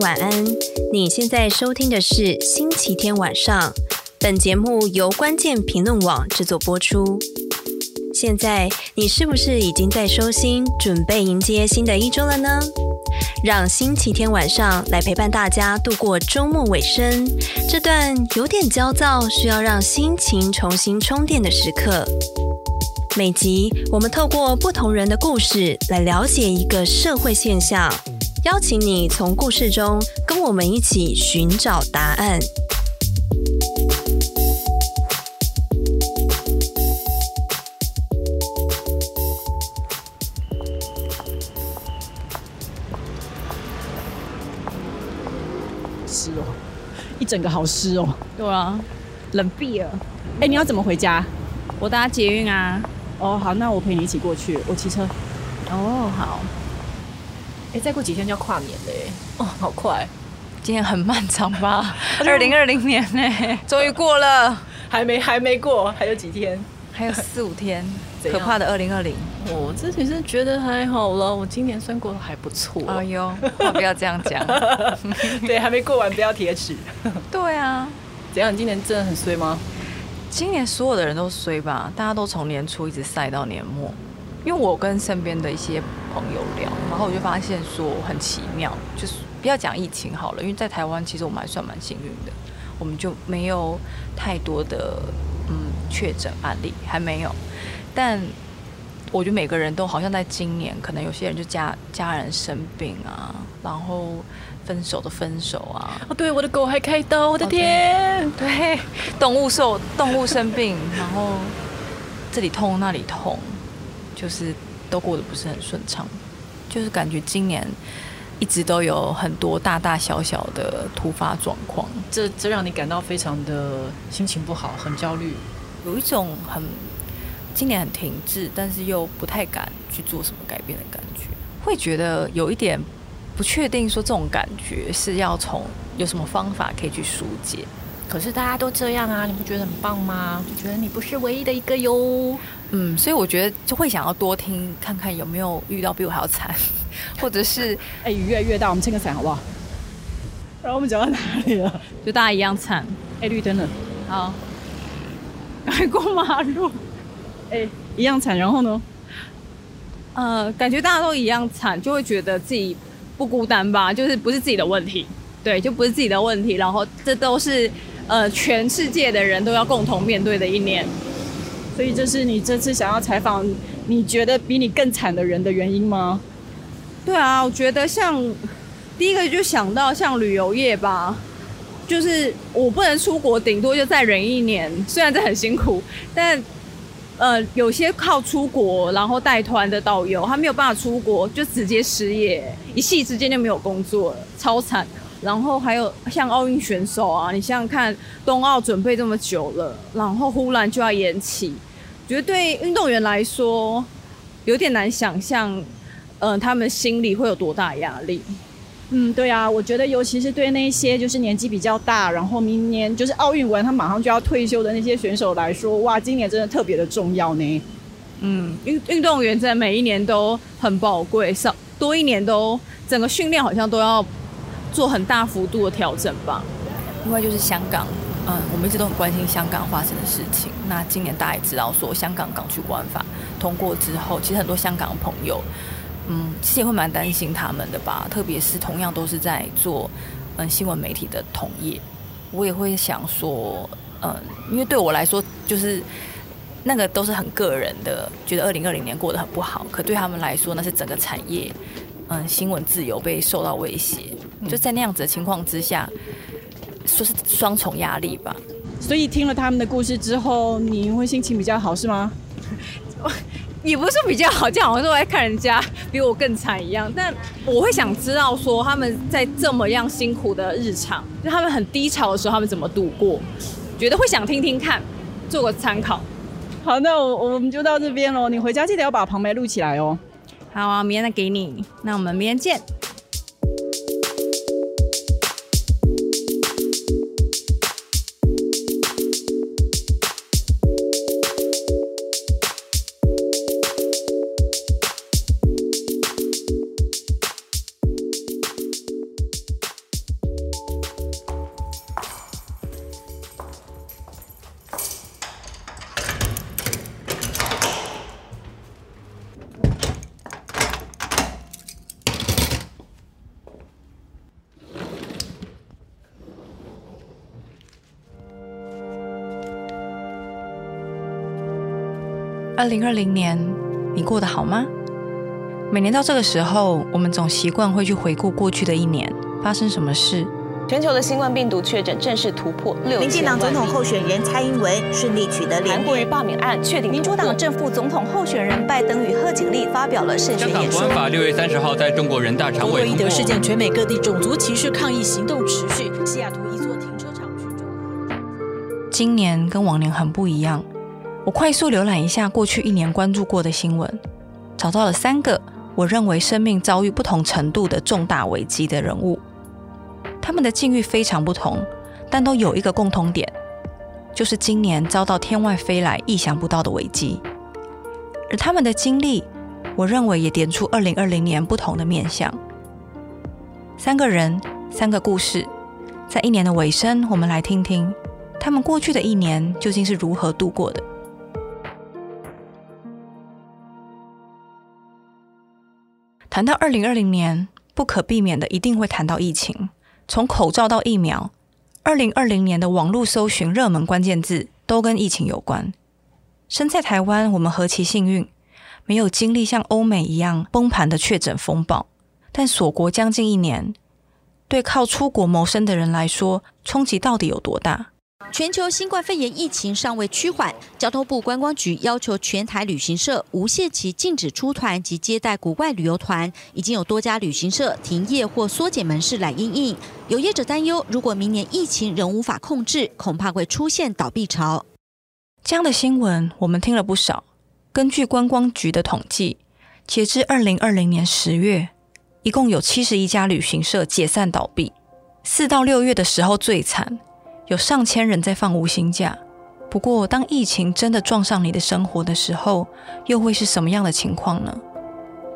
晚安。你现在收听的是星期天晚上。本节目由关键评论网制作播出。现在你是不是已经在收心，准备迎接新的一周了呢？让星期天晚上来陪伴大家度过周末尾声，这段有点焦躁，需要让心情重新充电的时刻。每集我们透过不同人的故事来了解一个社会现象，邀请你从故事中跟我们一起寻找答案。湿哦，一整个好湿哦。对啊，冷毙了。哎，你要怎么回家？我搭捷运啊。哦，好，那我陪你一起过去。我骑车。哦，好。哎，再过几天就要跨年了耶。哦，好快。今年很漫长吧？二零二零年呢？终于过了。还没，还没过，还有几天？还有四五天。可怕的二零二零。我自己是觉得还好了，我今年算过得还不错。哎呦，不要这样讲。对，还没过完，不要铁齿。对啊。怎样？今年真的很衰吗？今年所有的人都衰吧，大家都从年初一直晒到年末。因为我跟身边的一些朋友聊，然后我就发现说很奇妙，就是不要讲疫情好了，因为在台湾其实我们还算蛮幸运的，我们就没有太多的嗯确诊案例，还没有。但我觉得每个人都好像在今年，可能有些人就家家人生病啊，然后。分手的分手啊！哦，对，我的狗还开刀，我的天！对，动物受动物生病，然后这里痛那里痛，就是都过得不是很顺畅，就是感觉今年一直都有很多大大小小的突发状况，这这让你感到非常的心情不好，很焦虑，有一种很今年很停滞，但是又不太敢去做什么改变的感觉，会觉得有一点。不确定说这种感觉是要从有什么方法可以去疏解，可是大家都这样啊，你不觉得很棒吗？就觉得你不是唯一的一个哟。嗯，所以我觉得就会想要多听看看有没有遇到比我还要惨，或者是哎、欸、雨越来越大，我们撑个伞好不好？然后我们讲到哪里了？就大家一样惨。哎、欸，绿灯了，好，赶快过马路。哎、欸，一样惨，然后呢？呃，感觉大家都一样惨，就会觉得自己。不孤单吧，就是不是自己的问题，对，就不是自己的问题。然后这都是呃全世界的人都要共同面对的一年，所以这是你这次想要采访你觉得比你更惨的人的原因吗？对啊，我觉得像第一个就想到像旅游业吧，就是我不能出国，顶多就再忍一年，虽然这很辛苦，但。呃，有些靠出国然后带团的导游，他没有办法出国，就直接失业，一夕之间就没有工作，超惨。然后还有像奥运选手啊，你想想看，冬奥准备这么久了，然后忽然就要延期，觉得对运动员来说有点难想象，嗯、呃，他们心里会有多大压力。嗯，对啊，我觉得尤其是对那些就是年纪比较大，然后明年就是奥运完他马上就要退休的那些选手来说，哇，今年真的特别的重要呢。嗯，运运动员在每一年都很宝贵，少多一年都整个训练好像都要做很大幅度的调整吧。另外就是香港，嗯，我们一直都很关心香港发生的事情。那今年大家也知道，说香港港区国安法通过之后，其实很多香港的朋友。嗯，其实也会蛮担心他们的吧，特别是同样都是在做嗯新闻媒体的同业，我也会想说，嗯，因为对我来说，就是那个都是很个人的，觉得二零二零年过得很不好，可对他们来说，那是整个产业，嗯，新闻自由被受到威胁，就在那样子的情况之下，说是双重压力吧。所以听了他们的故事之后，你会心情比较好是吗？也不是说比较好，这样好像说我在看人家 比我更惨一样。但我会想知道说他们在这么样辛苦的日常，就他们很低潮的时候，他们怎么度过？觉得会想听听看，做个参考。好，那我我们就到这边喽。你回家记得要把旁白录起来哦。好啊，明天再给你。那我们明天见。二零二零年，你过得好吗？每年到这个时候，我们总习惯会去回顾过去的一年发生什么事。全球的新冠病毒确诊正式突破六。民进党总统候选人蔡英文顺利取得连任。罢免案确定。民主党正副总统候选人拜登与贺锦丽发表了胜选演说。香港国安法六月三十号在中国人大常委通过。伊德事件，全美各地种族歧视抗议行动持续。西雅图一座停车场。今年跟往年很不一样。我快速浏览一下过去一年关注过的新闻，找到了三个我认为生命遭遇不同程度的重大危机的人物。他们的境遇非常不同，但都有一个共同点，就是今年遭到天外飞来、意想不到的危机。而他们的经历，我认为也点出二零二零年不同的面相。三个人，三个故事，在一年的尾声，我们来听听他们过去的一年究竟是如何度过的。谈到二零二零年，不可避免的一定会谈到疫情。从口罩到疫苗，二零二零年的网络搜寻热门关键字都跟疫情有关。身在台湾，我们何其幸运，没有经历像欧美一样崩盘的确诊风暴。但锁国将近一年，对靠出国谋生的人来说，冲击到底有多大？全球新冠肺炎疫情尚未趋缓，交通部观光局要求全台旅行社无限期禁止出团及接待国外旅游团，已经有多家旅行社停业或缩减门市来应应。有业者担忧，如果明年疫情仍无法控制，恐怕会出现倒闭潮。这样的新闻我们听了不少。根据观光局的统计，截至二零二零年十月，一共有七十一家旅行社解散倒闭。四到六月的时候最惨。有上千人在放无薪假，不过当疫情真的撞上你的生活的时候，又会是什么样的情况呢？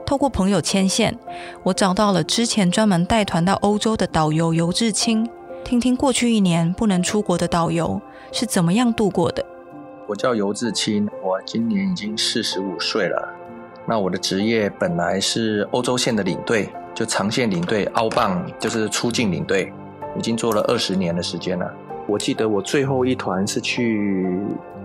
透过朋友牵线，我找到了之前专门带团到欧洲的导游游志清，听听过去一年不能出国的导游是怎么样度过的。我叫游志清，我今年已经四十五岁了。那我的职业本来是欧洲线的领队，就长线领队澳棒就是出境领队，已经做了二十年的时间了。我记得我最后一团是去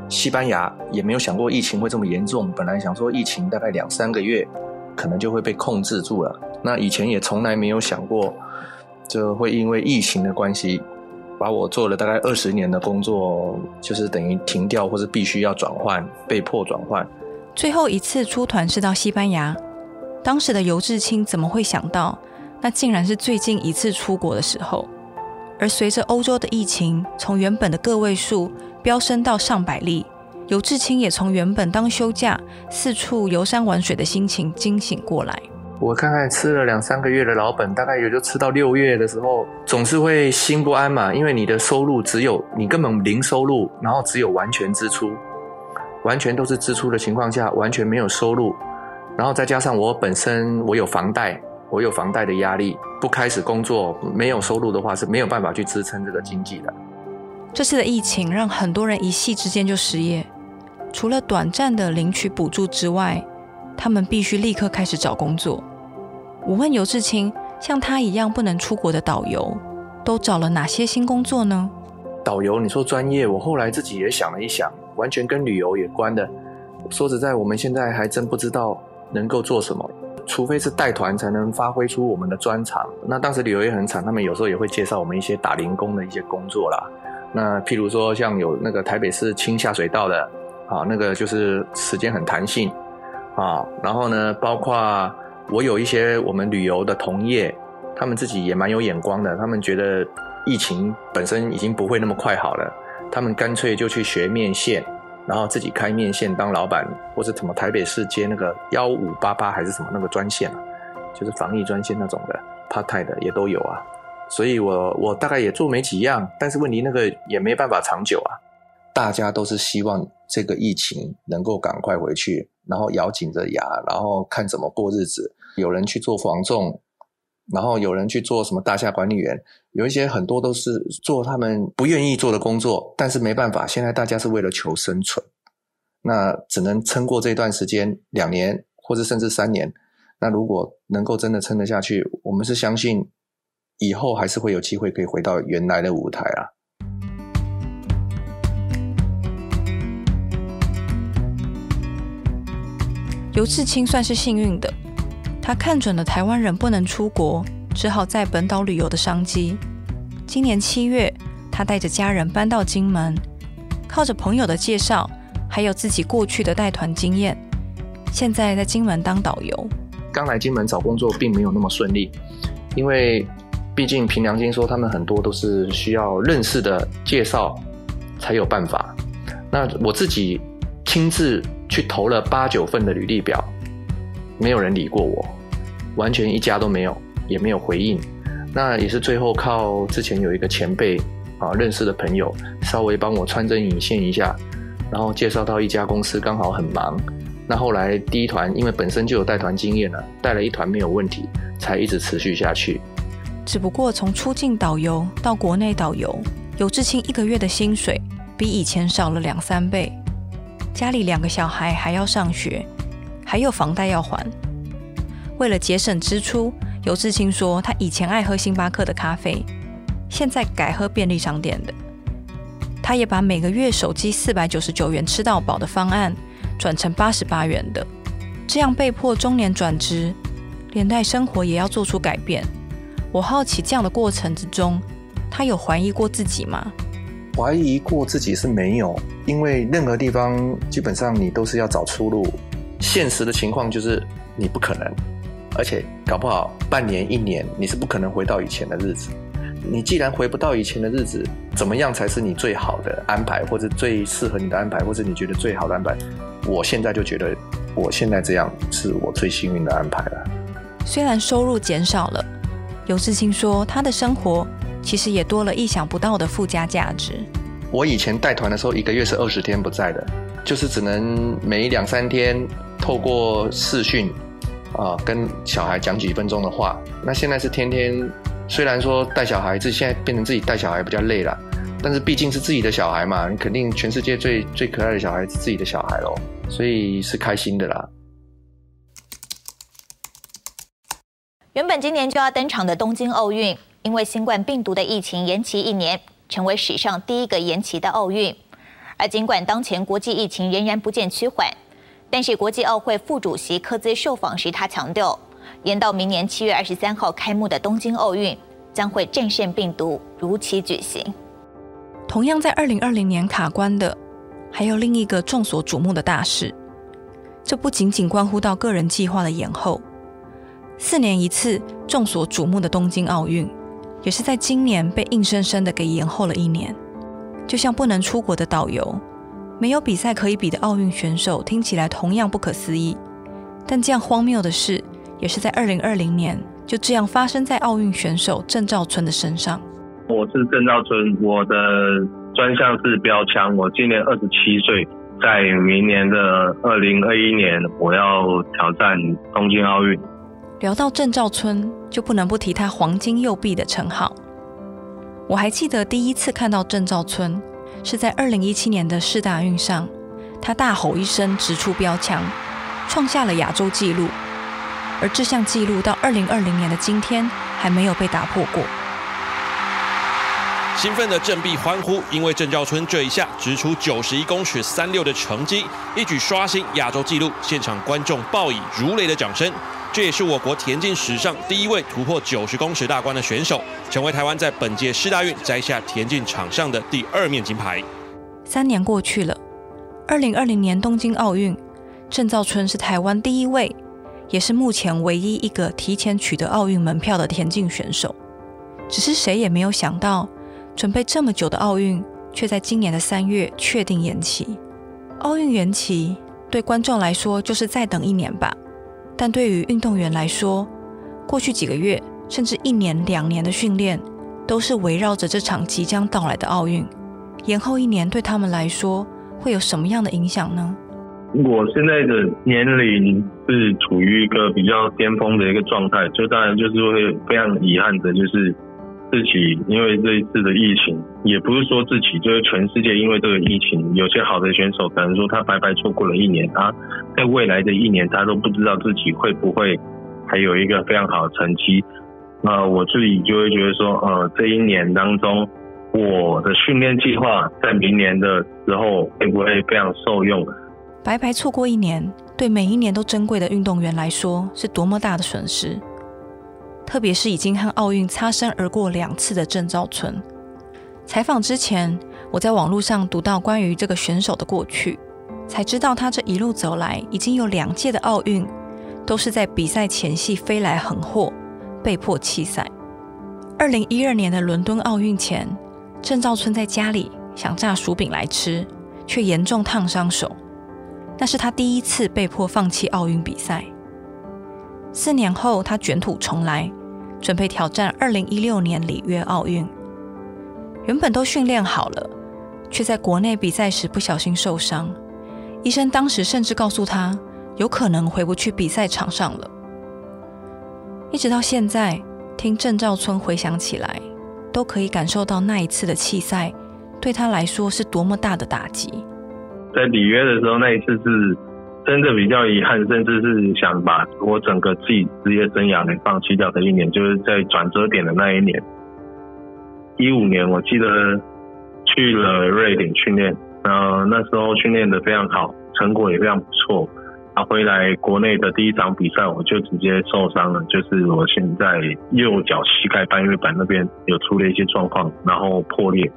西班牙，也没有想过疫情会这么严重。本来想说疫情大概两三个月，可能就会被控制住了。那以前也从来没有想过，就会因为疫情的关系，把我做了大概二十年的工作，就是等于停掉，或是必须要转换，被迫转换。最后一次出团是到西班牙，当时的游志清怎么会想到，那竟然是最近一次出国的时候？而随着欧洲的疫情从原本的个位数飙升到上百例，游志清也从原本当休假四处游山玩水的心情惊醒过来。我看看吃了两三个月的老本，大概也就吃到六月的时候，总是会心不安嘛，因为你的收入只有你根本零收入，然后只有完全支出，完全都是支出的情况下，完全没有收入，然后再加上我本身我有房贷。我有房贷的压力，不开始工作，没有收入的话是没有办法去支撑这个经济的。这次的疫情让很多人一夕之间就失业，除了短暂的领取补助之外，他们必须立刻开始找工作。我问游志清，像他一样不能出国的导游，都找了哪些新工作呢？导游，你说专业，我后来自己也想了一想，完全跟旅游有关的。说实在，我们现在还真不知道能够做什么。除非是带团才能发挥出我们的专长。那当时旅游业很惨，他们有时候也会介绍我们一些打零工的一些工作啦。那譬如说像有那个台北市清下水道的，啊，那个就是时间很弹性，啊，然后呢，包括我有一些我们旅游的同业，他们自己也蛮有眼光的，他们觉得疫情本身已经不会那么快好了，他们干脆就去学面线。然后自己开面线当老板，或者什么台北市接那个幺五八八还是什么那个专线啊，就是防疫专线那种的，part time 的也都有啊。所以我我大概也做没几样，但是问题那个也没办法长久啊。大家都是希望这个疫情能够赶快回去，然后咬紧着牙，然后看怎么过日子。有人去做防重。然后有人去做什么大厦管理员，有一些很多都是做他们不愿意做的工作，但是没办法，现在大家是为了求生存，那只能撑过这段时间，两年或者甚至三年。那如果能够真的撑得下去，我们是相信以后还是会有机会可以回到原来的舞台啊。刘志清算是幸运的，他看准了台湾人不能出国，只好在本岛旅游的商机。今年七月，他带着家人搬到金门，靠着朋友的介绍，还有自己过去的带团经验，现在在金门当导游。刚来金门找工作并没有那么顺利，因为毕竟凭良心说，他们很多都是需要认识的介绍才有办法。那我自己亲自去投了八九份的履历表，没有人理过我，完全一家都没有，也没有回应。那也是最后靠之前有一个前辈啊认识的朋友，稍微帮我穿针引线一下，然后介绍到一家公司，刚好很忙。那后来第一团因为本身就有带团经验了，带了一团没有问题，才一直持续下去。只不过从出境导游到国内导游，游志清一个月的薪水比以前少了两三倍，家里两个小孩还要上学，还有房贷要还。为了节省支出。尤志清说：“他以前爱喝星巴克的咖啡，现在改喝便利商店的。他也把每个月手机四百九十九元吃到饱的方案转成八十八元的，这样被迫中年转职，连带生活也要做出改变。我好奇这样的过程之中，他有怀疑过自己吗？怀疑过自己是没有，因为任何地方基本上你都是要找出路，现实的情况就是你不可能。”而且搞不好半年一年，你是不可能回到以前的日子。你既然回不到以前的日子，怎么样才是你最好的安排，或者最适合你的安排，或者你觉得最好的安排？我现在就觉得，我现在这样是我最幸运的安排了。虽然收入减少了，尤志清说他的生活其实也多了意想不到的附加价值。我以前带团的时候，一个月是二十天不在的，就是只能每两三天透过视讯。啊，跟小孩讲几分钟的话。那现在是天天，虽然说带小孩子，现在变成自己带小孩比较累了，但是毕竟是自己的小孩嘛，你肯定全世界最最可爱的小孩是自己的小孩咯，所以是开心的啦。原本今年就要登场的东京奥运，因为新冠病毒的疫情延期一年，成为史上第一个延期的奥运。而尽管当前国际疫情仍然不见趋缓。但是国际奥会副主席科兹受访时，他强调，延到明年七月二十三号开幕的东京奥运将会战胜病毒，如期举行。同样在二零二零年卡关的，还有另一个众所瞩目的大事。这不仅仅关乎到个人计划的延后，四年一次众所瞩目的东京奥运，也是在今年被硬生生的给延后了一年。就像不能出国的导游。没有比赛可以比的奥运选手，听起来同样不可思议。但这样荒谬的事，也是在二零二零年就这样发生在奥运选手郑兆春的身上。我是郑兆春，我的专项是标枪。我今年二十七岁，在明年的二零二一年，我要挑战东京奥运。聊到郑兆春，就不能不提他“黄金右臂”的称号。我还记得第一次看到郑兆春。是在二零一七年的四大运上，他大吼一声直出标枪，创下了亚洲纪录。而这项纪录到二零二零年的今天还没有被打破过。兴奋的振臂欢呼，因为郑兆春这一下直出九十一公尺三六的成绩，一举刷新亚洲纪录，现场观众报以如雷的掌声。这也是我国田径史上第一位突破九十公尺大关的选手，成为台湾在本届世大运摘下田径场上的第二面金牌。三年过去了，二零二零年东京奥运，郑兆春是台湾第一位，也是目前唯一一个提前取得奥运门票的田径选手。只是谁也没有想到，准备这么久的奥运，却在今年的三月确定延期。奥运延期，对观众来说就是再等一年吧。但对于运动员来说，过去几个月甚至一年、两年的训练，都是围绕着这场即将到来的奥运。延后一年对他们来说，会有什么样的影响呢？我现在的年龄是处于一个比较巅峰的一个状态，就当然就是会非常遗憾的，就是。自己因为这一次的疫情，也不是说自己，就是全世界因为这个疫情，有些好的选手可能说他白白错过了一年，他在未来的一年他都不知道自己会不会还有一个非常好的成绩。那，我自己就会觉得说，呃，这一年当中，我的训练计划在明年的时候会不会非常受用？白白错过一年，对每一年都珍贵的运动员来说，是多么大的损失。特别是已经和奥运擦身而过两次的郑兆村。采访之前，我在网络上读到关于这个选手的过去，才知道他这一路走来，已经有两届的奥运都是在比赛前夕飞来横祸，被迫弃赛。二零一二年的伦敦奥运前，郑兆春在家里想炸薯饼来吃，却严重烫伤手。那是他第一次被迫放弃奥运比赛。四年后，他卷土重来，准备挑战二零一六年里约奥运。原本都训练好了，却在国内比赛时不小心受伤。医生当时甚至告诉他，有可能回不去比赛场上了。一直到现在。听郑兆春回想起来，都可以感受到那一次的弃赛对他来说是多么大的打击。在里约的时候，那一次是真的比较遗憾，甚至是想把我整个自己职业生涯给放弃掉的一年，就是在转折点的那一年。一五年，我记得去了瑞典训练，呃那时候训练的非常好，成果也非常不错。啊回来国内的第一场比赛，我就直接受伤了，就是我现在右脚膝盖半月板那边有出了一些状况，然后破裂。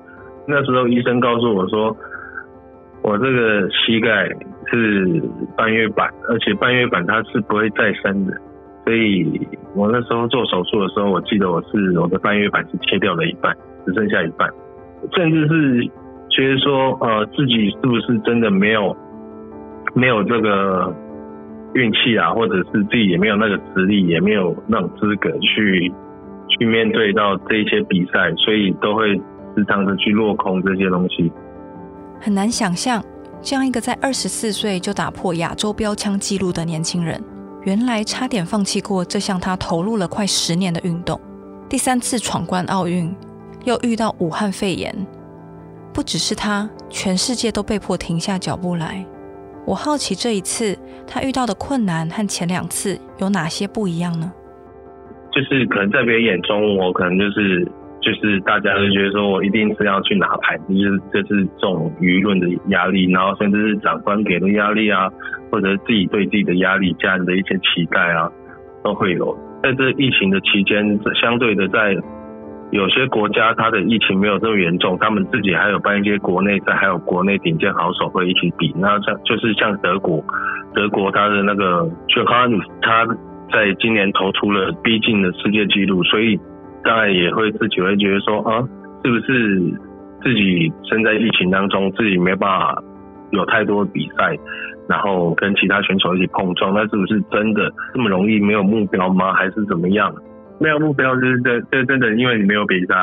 那时候医生告诉我说，我这个膝盖是半月板，而且半月板它是不会再生的，所以我那时候做手术的时候，我记得我是我的半月板是切掉了一半，只剩下一半，甚至是觉得说，呃，自己是不是真的没有没有这个。运气啊，或者是自己也没有那个实力，也没有那种资格去去面对到这些比赛，所以都会时常的去落空这些东西。很难想象，这样一个在二十四岁就打破亚洲标枪纪录的年轻人，原来差点放弃过这项他投入了快十年的运动。第三次闯关奥运，又遇到武汉肺炎，不只是他，全世界都被迫停下脚步来。我好奇这一次他遇到的困难和前两次有哪些不一样呢？就是可能在别人眼中，我可能就是就是大家都觉得说我一定是要去拿牌，就是就是这种舆论的压力，然后甚至是长官给的压力啊，或者自己对自己的压力、家人的一些期待啊，都会有。在这疫情的期间，相对的在。有些国家它的疫情没有这么严重，他们自己还有办一些国内赛，还有国内顶尖好手会一起比。那像就是像德国，德国他的那个 j o h a n 他在今年投出了逼近的世界纪录，所以当然也会自己会觉得说啊，是不是自己身在疫情当中，自己没办法有太多比赛，然后跟其他选手一起碰撞，那是不是真的这么容易没有目标吗？还是怎么样？没有目标，就是这这真的，因为你没有比赛，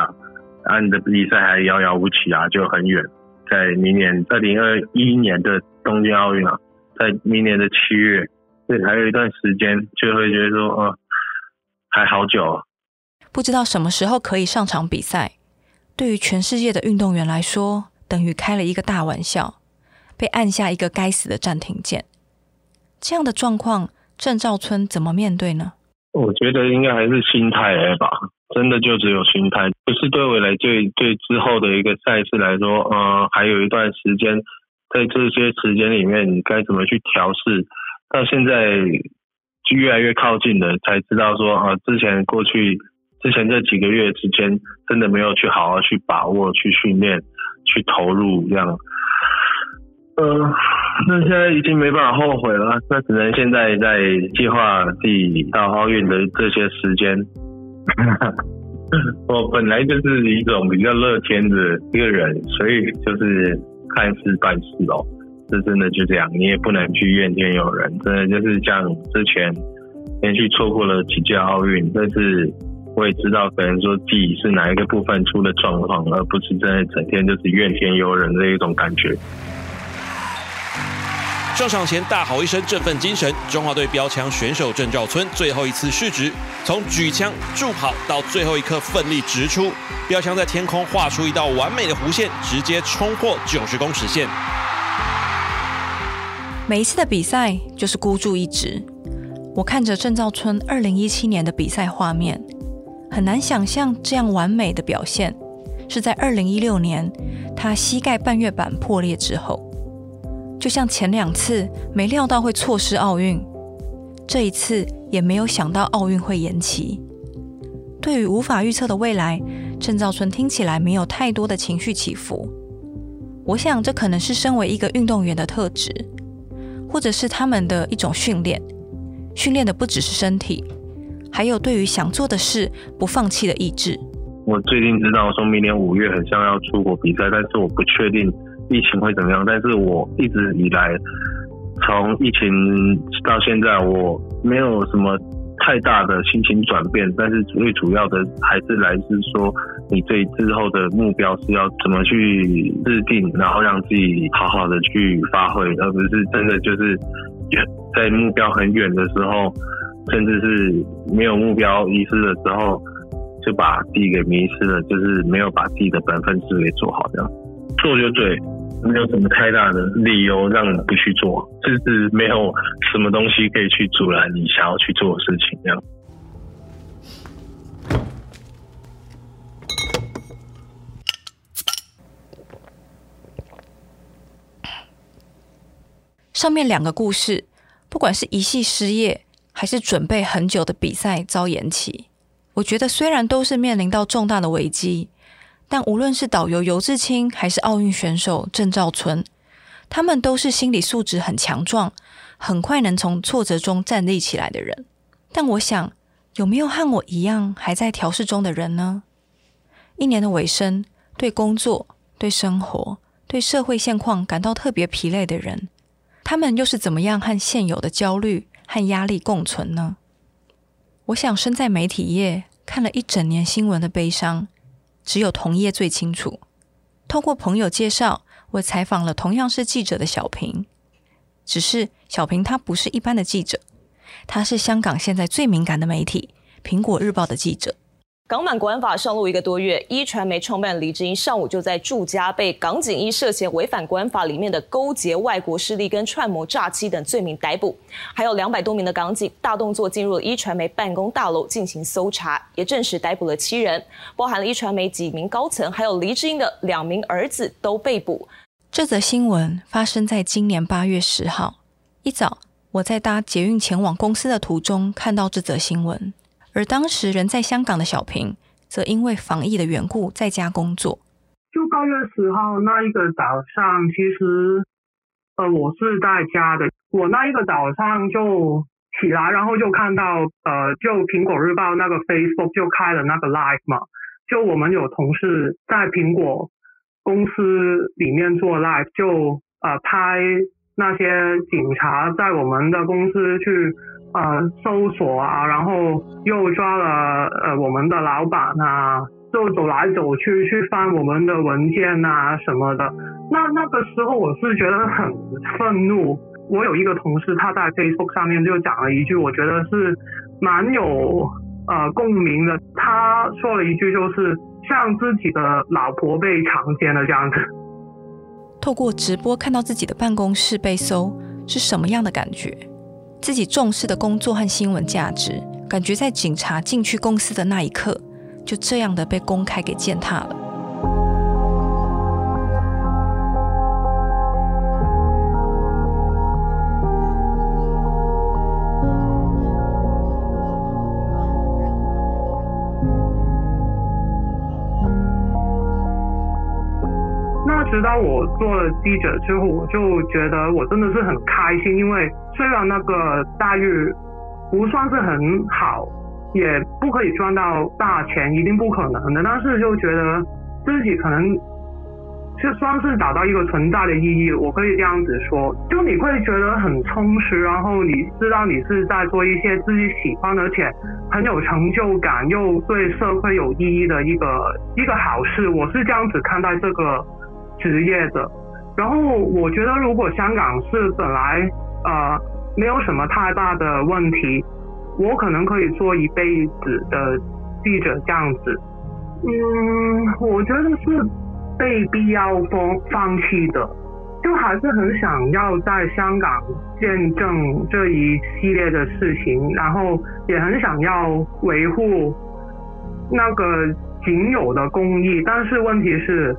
啊，你的比赛还遥遥无期啊，就很远。在明年二零二一年的东京奥运啊，在明年的七月，对，还有一段时间，就会觉得说，哦，还好久啊。不知道什么时候可以上场比赛，对于全世界的运动员来说，等于开了一个大玩笑，被按下一个该死的暂停键。这样的状况，郑兆春怎么面对呢？我觉得应该还是心态吧，真的就只有心态，不是对未来对对之后的一个赛事来说，呃，还有一段时间，在这些时间里面，你该怎么去调试？到现在就越来越靠近了，才知道说，啊、呃，之前过去之前这几个月之间，真的没有去好好去把握、去训练、去投入这样。呃，那现在已经没办法后悔了，那只能现在在计划第到奥运的这些时间。我本来就是一种比较乐天的一个人，所以就是看事办事哦。这真的就这样，你也不能去怨天尤人。真的就是像之前连续错过了几届奥运，但是我也知道，可能说自己是哪一个部分出了状况，而不是在整天就是怨天尤人的一种感觉。上场前大吼一声振奋精神，中华队标枪选手郑兆村最后一次试掷，从举枪助跑到最后一刻奋力直出，标枪在天空画出一道完美的弧线，直接冲破九十公尺线。每一次的比赛就是孤注一掷。我看着郑兆村二零一七年的比赛画面，很难想象这样完美的表现是在二零一六年他膝盖半月板破裂之后。就像前两次没料到会错失奥运，这一次也没有想到奥运会延期。对于无法预测的未来，郑兆春听起来没有太多的情绪起伏。我想，这可能是身为一个运动员的特质，或者是他们的一种训练。训练的不只是身体，还有对于想做的事不放弃的意志。我最近知道说明年五月很像要出国比赛，但是我不确定疫情会怎么样。但是我一直以来，从疫情到现在，我没有什么。太大的心情转变，但是最主要的还是来自说，你对之后的目标是要怎么去制定，然后让自己好好的去发挥，而不是真的就是在目标很远的时候，甚至是没有目标遗失了之后，就把自己给迷失了，就是没有把自己的本分事给做好，这样做就对。没有什么太大的理由让你不去做，就是没有什么东西可以去阻拦你想要去做的事情。这样。上面两个故事，不管是一系失业，还是准备很久的比赛遭延期，我觉得虽然都是面临到重大的危机。但无论是导游游志清，还是奥运选手郑兆春，他们都是心理素质很强壮，很快能从挫折中站立起来的人。但我想，有没有和我一样还在调试中的人呢？一年的尾声，对工作、对生活、对社会现况感到特别疲累的人，他们又是怎么样和现有的焦虑和压力共存呢？我想，身在媒体业，看了一整年新闻的悲伤。只有同业最清楚。透过朋友介绍，我采访了同样是记者的小平。只是小平他不是一般的记者，他是香港现在最敏感的媒体《苹果日报》的记者。港版国安法上路一个多月，一传媒创办李志英上午就在住家被港警以涉嫌违反国安法里面的勾结外国势力跟串谋诈欺等罪名逮捕，还有两百多名的港警大动作进入了一传媒办公大楼进行搜查，也证实逮捕了七人，包含了一传媒几名高层，还有李志英的两名儿子都被捕。这则新闻发生在今年八月十号一早，我在搭捷运前往公司的途中看到这则新闻。而当时人在香港的小平，则因为防疫的缘故在家工作。就八月十号那一个早上，其实，呃，我是在家的。我那一个早上就起来，然后就看到，呃，就苹果日报那个 Facebook 就开了那个 Live 嘛。就我们有同事在苹果公司里面做 Live，就呃拍那些警察在我们的公司去。呃，搜索啊，然后又抓了呃我们的老板啊，就走来走去去翻我们的文件啊什么的。那那个时候我是觉得很愤怒。我有一个同事他在 Facebook 上面就讲了一句，我觉得是蛮有呃共鸣的。他说了一句，就是像自己的老婆被强奸了这样子。透过直播看到自己的办公室被搜，是什么样的感觉？自己重视的工作和新闻价值，感觉在警察进去公司的那一刻，就这样的被公开给践踏了。那直到我做了记者之后，我就觉得我真的是很开心，因为虽然那个待遇不算是很好，也不可以赚到大钱，一定不可能的，但是就觉得自己可能就算是找到一个存在的意义，我可以这样子说，就你会觉得很充实，然后你知道你是在做一些自己喜欢而且很有成就感又对社会有意义的一个一个好事，我是这样子看待这个。职业的，然后我觉得如果香港是本来呃没有什么太大的问题，我可能可以做一辈子的记者这样子。嗯，我觉得是被必要放放弃的，就还是很想要在香港见证这一系列的事情，然后也很想要维护那个仅有的公益，但是问题是。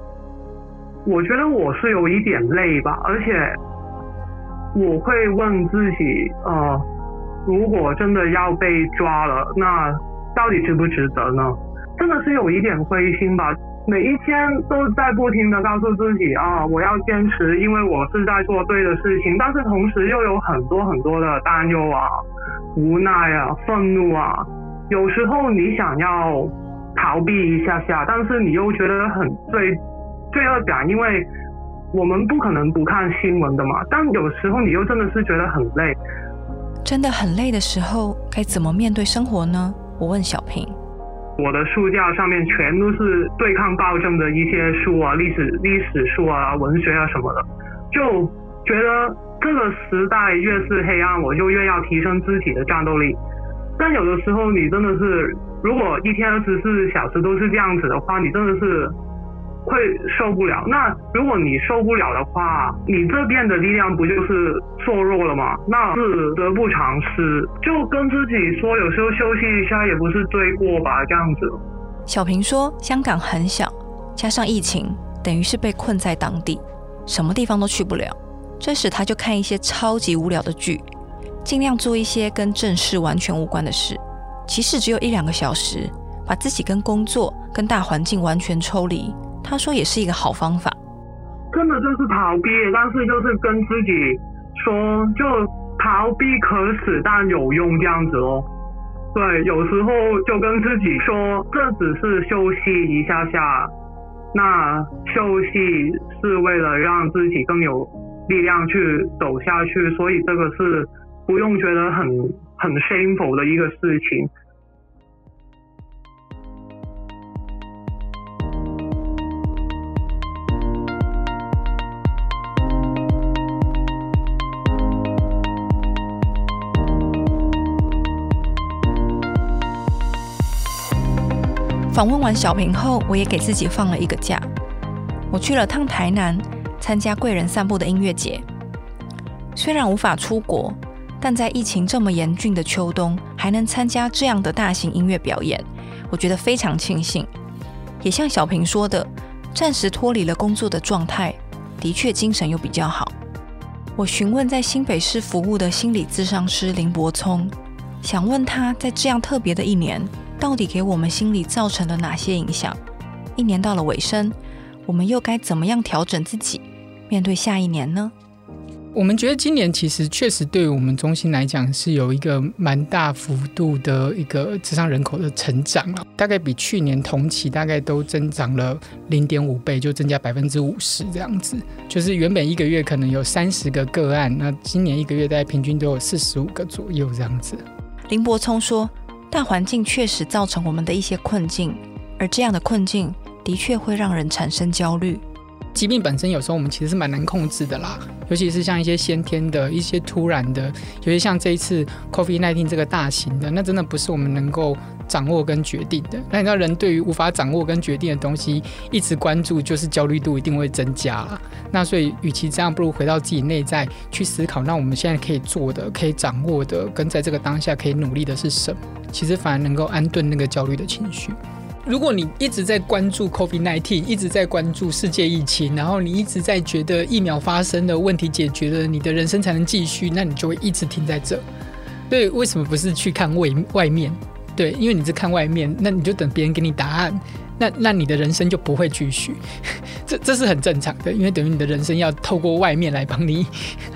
我觉得我是有一点累吧，而且我会问自己，呃，如果真的要被抓了，那到底值不值得呢？真的是有一点灰心吧。每一天都在不停的告诉自己啊，我要坚持，因为我是在做对的事情。但是同时又有很多很多的担忧啊、无奈啊、愤怒啊。有时候你想要逃避一下下，但是你又觉得很罪罪恶感，因为我们不可能不看新闻的嘛。但有时候你又真的是觉得很累。真的很累的时候，该怎么面对生活呢？我问小平。我的书架上面全都是对抗暴政的一些书啊，历史历史书啊，文学啊什么的，就觉得这个时代越是黑暗，我就越要提升自己的战斗力。但有的时候，你真的是，如果一天二十四小时都是这样子的话，你真的是。会受不了。那如果你受不了的话，你这边的力量不就是削弱了吗？那是得不偿失。就跟自己说，有时候休息一下也不是罪过吧，这样子。小平说，香港很小，加上疫情，等于是被困在当地，什么地方都去不了。这时他就看一些超级无聊的剧，尽量做一些跟正事完全无关的事，即使只有一两个小时，把自己跟工作、跟大环境完全抽离。他说也是一个好方法，真的就是逃避，但是就是跟自己说，就逃避可耻但有用这样子哦。对，有时候就跟自己说，这只是休息一下下，那休息是为了让自己更有力量去走下去，所以这个是不用觉得很很 shameful 的一个事情。访问完小平后，我也给自己放了一个假。我去了趟台南，参加贵人散步的音乐节。虽然无法出国，但在疫情这么严峻的秋冬，还能参加这样的大型音乐表演，我觉得非常庆幸。也像小平说的，暂时脱离了工作的状态，的确精神又比较好。我询问在新北市服务的心理咨商师林柏聪，想问他在这样特别的一年。到底给我们心理造成了哪些影响？一年到了尾声，我们又该怎么样调整自己，面对下一年呢？我们觉得今年其实确实对于我们中心来讲是有一个蛮大幅度的一个职场人口的成长了，大概比去年同期大概都增长了零点五倍，就增加百分之五十这样子。就是原本一个月可能有三十个个案，那今年一个月大概平均都有四十五个左右这样子。林柏聪说。大环境确实造成我们的一些困境，而这样的困境的确会让人产生焦虑。疾病本身有时候我们其实是蛮难控制的啦，尤其是像一些先天的一些突然的，尤其像这一次 COVID-19 这个大型的，那真的不是我们能够掌握跟决定的。那你知道，人对于无法掌握跟决定的东西一直关注，就是焦虑度一定会增加啦。那所以，与其这样，不如回到自己内在去思考，那我们现在可以做的、可以掌握的，跟在这个当下可以努力的是什么？其实反而能够安顿那个焦虑的情绪。如果你一直在关注 COVID-19，一直在关注世界疫情，然后你一直在觉得疫苗发生的问题解决了，你的人生才能继续，那你就会一直停在这。对，为什么不是去看外外面？对，因为你是看外面，那你就等别人给你答案，那那你的人生就不会继续。这这是很正常的，因为等于你的人生要透过外面来帮你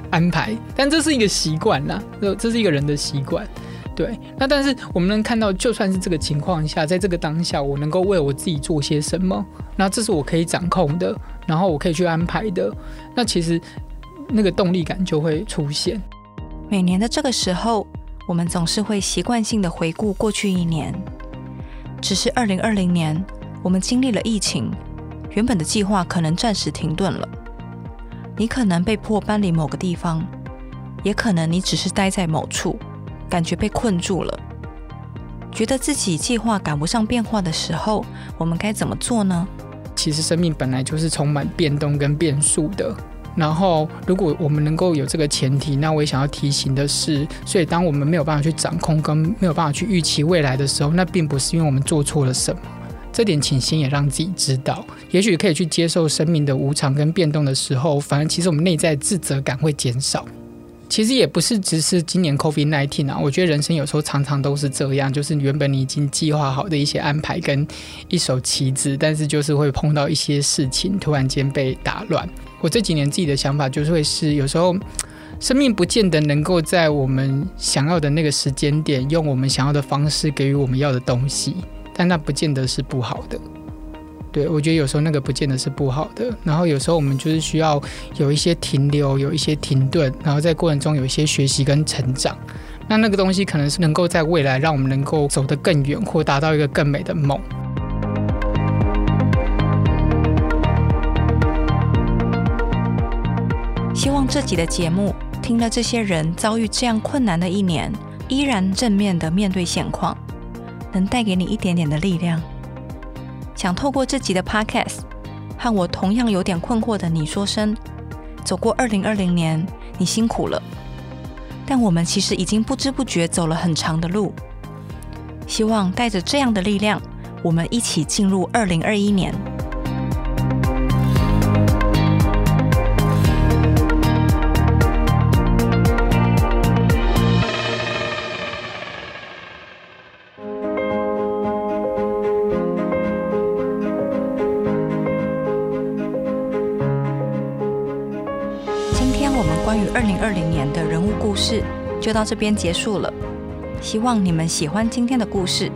安排，但这是一个习惯啦，这这是一个人的习惯。对，那但是我们能看到，就算是这个情况下，在这个当下，我能够为我自己做些什么？那这是我可以掌控的，然后我可以去安排的。那其实那个动力感就会出现。每年的这个时候，我们总是会习惯性的回顾过去一年。只是二零二零年，我们经历了疫情，原本的计划可能暂时停顿了。你可能被迫搬离某个地方，也可能你只是待在某处。感觉被困住了，觉得自己计划赶不上变化的时候，我们该怎么做呢？其实生命本来就是充满变动跟变数的。然后，如果我们能够有这个前提，那我也想要提醒的是，所以当我们没有办法去掌控跟没有办法去预期未来的时候，那并不是因为我们做错了什么。这点请先也让自己知道，也许可以去接受生命的无常跟变动的时候，反而其实我们内在自责感会减少。其实也不是只是今年 COVID-19 啊，我觉得人生有时候常常都是这样，就是原本你已经计划好的一些安排跟一手棋子，但是就是会碰到一些事情，突然间被打乱。我这几年自己的想法就是会是，有时候生命不见得能够在我们想要的那个时间点，用我们想要的方式给予我们要的东西，但那不见得是不好的。对，我觉得有时候那个不见得是不好的，然后有时候我们就是需要有一些停留，有一些停顿，然后在过程中有一些学习跟成长。那那个东西可能是能够在未来让我们能够走得更远，或达到一个更美的梦。这集的节目听了这些人遭遇这样困难的一年，依然正面的面对现况，能带给你一点点的力量。想透过这集的 Podcast，和我同样有点困惑的你说声：走过二零二零年，你辛苦了。但我们其实已经不知不觉走了很长的路。希望带着这样的力量，我们一起进入二零二一年。二零二零年的人物故事就到这边结束了，希望你们喜欢今天的故事。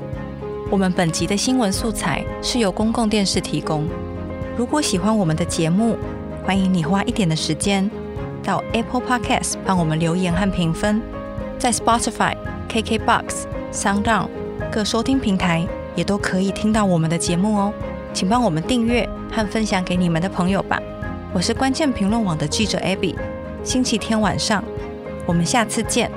我们本集的新闻素材是由公共电视提供。如果喜欢我们的节目，欢迎你花一点的时间到 Apple Podcast 帮我们留言和评分，在 Spotify、KKBox、SoundOn 各收听平台也都可以听到我们的节目哦。请帮我们订阅和分享给你们的朋友吧。我是关键评论网的记者 Abby，星期天晚上。我们下次见。